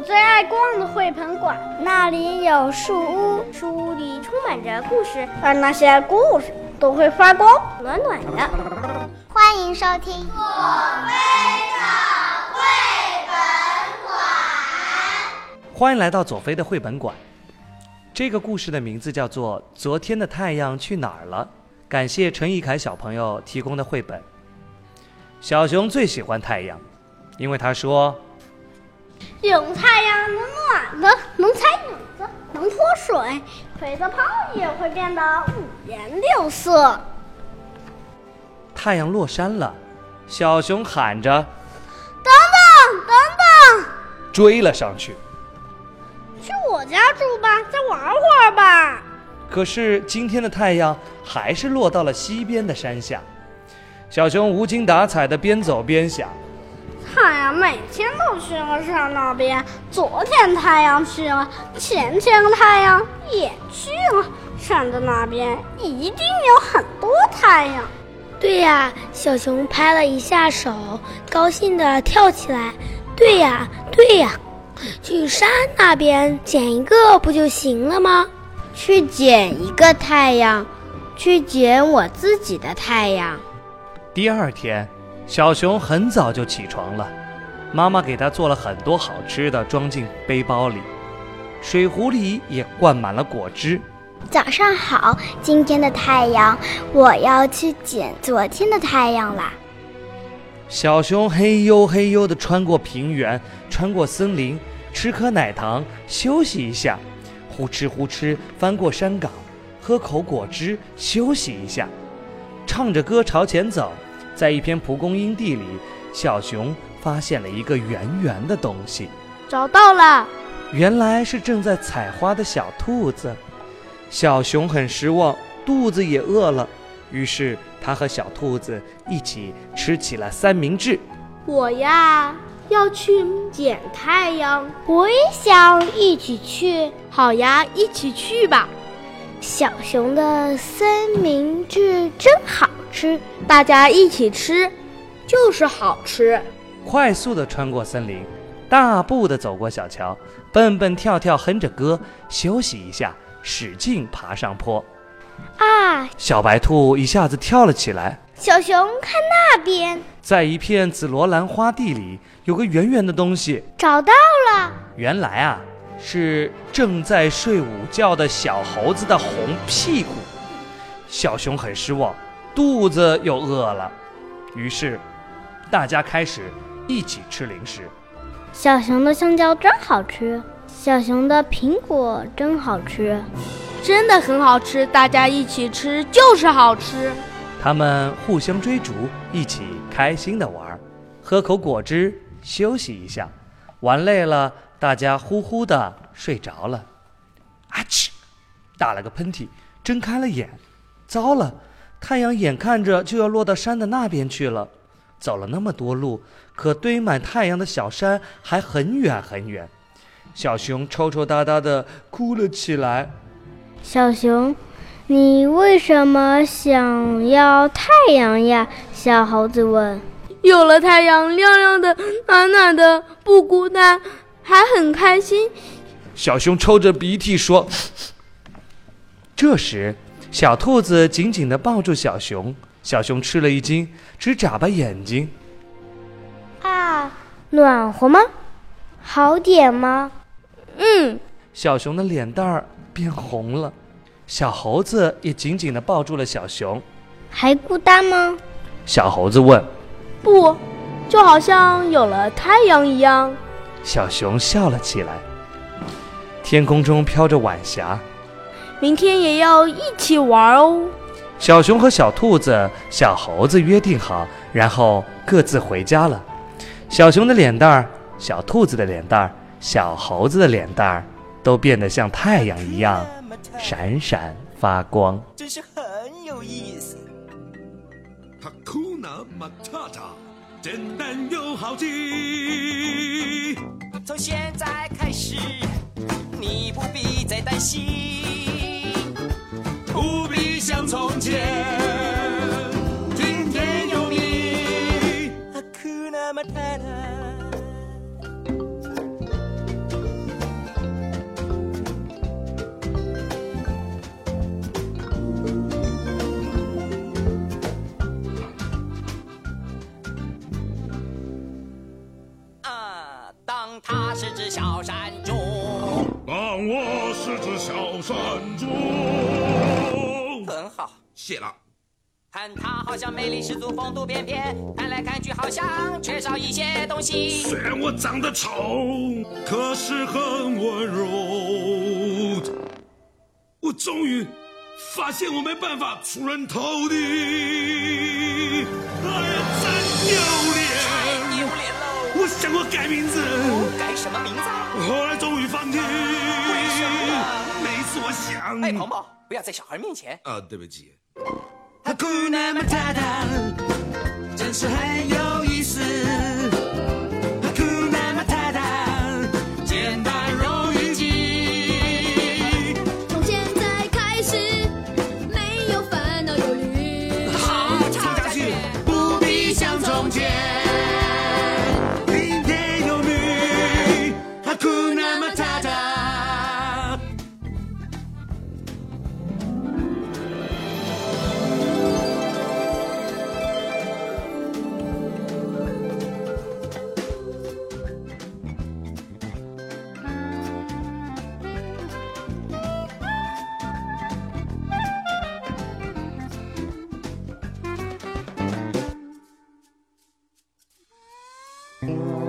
我最爱逛的绘本馆，那里有树屋，树屋里充满着故事，而那些故事都会发光，暖暖的。欢迎收听左飞的绘本馆。欢迎来到左飞的绘本馆。这个故事的名字叫做《昨天的太阳去哪儿了》。感谢陈义凯小朋友提供的绘本。小熊最喜欢太阳，因为他说。有太阳能暖的，能踩影子，能泼水，吹的泡也会变得五颜六色。太阳落山了，小熊喊着：“等等，等等！”追了上去。去我家住吧，再玩会儿吧。可是今天的太阳还是落到了西边的山下。小熊无精打采的边走边想。太阳每天都去了山那边，昨天太阳去了，前天太阳也去了，山的那边一定有很多太阳。对呀，小熊拍了一下手，高兴地跳起来。对呀，对呀，去山那边捡一个不就行了吗？去捡一个太阳，去捡我自己的太阳。第二天。小熊很早就起床了，妈妈给他做了很多好吃的，装进背包里，水壶里也灌满了果汁。早上好，今天的太阳，我要去捡昨天的太阳啦。小熊嘿呦嘿呦地穿过平原，穿过森林，吃颗奶糖，休息一下，呼哧呼哧翻过山岗，喝口果汁，休息一下，唱着歌朝前走。在一片蒲公英地里，小熊发现了一个圆圆的东西，找到了，原来是正在采花的小兔子。小熊很失望，肚子也饿了，于是他和小兔子一起吃起了三明治。我呀，要去捡太阳，我也想一起去。好呀，一起去吧。小熊的三明治真好吃，大家一起吃，就是好吃。快速的穿过森林，大步的走过小桥，蹦蹦跳跳哼着歌，休息一下，使劲爬上坡。啊！小白兔一下子跳了起来。小熊，看那边，在一片紫罗兰花地里，有个圆圆的东西。找到了。原来啊。是正在睡午觉的小猴子的红屁股，小熊很失望，肚子又饿了，于是大家开始一起吃零食。小熊的香蕉真好吃，小熊的苹果真好吃，真的很好吃，大家一起吃就是好吃。他们互相追逐，一起开心的玩，喝口果汁，休息一下，玩累了。大家呼呼的睡着了，啊嚏，打了个喷嚏，睁开了眼，糟了，太阳眼看着就要落到山的那边去了。走了那么多路，可堆满太阳的小山还很远很远。小熊抽抽搭搭的哭了起来。小熊，你为什么想要太阳呀？小猴子问。有了太阳，亮亮的，暖暖的，不孤单。还很开心，小熊抽着鼻涕说。这时，小兔子紧紧地抱住小熊，小熊吃了一惊，直眨巴眼睛。啊，暖和吗？好点吗？嗯。小熊的脸蛋儿变红了，小猴子也紧紧地抱住了小熊。还孤单吗？小猴子问。不，就好像有了太阳一样。小熊笑了起来。天空中飘着晚霞，明天也要一起玩哦。小熊和小兔子、小猴子约定好，然后各自回家了。小熊的脸蛋儿、小兔子的脸蛋儿、小猴子的脸蛋儿都变得像太阳一样闪闪发光。真是很有意思。简单又好记。从现在开始，你不必再担心，很好，谢了。看他好像魅力十足，风度翩翩，看来看去好像缺少一些东西。虽然我长得丑，可是很温柔。我终于发现我没办法出人头地，哎呀，真丢脸！太丢脸喽！我想过改名字，改什么名字？后来终于放弃。为什么？每次我想……哎，鹏鹏，不要在小孩面前。啊，对不起。哈库纳马塔塔，真是很有意思。从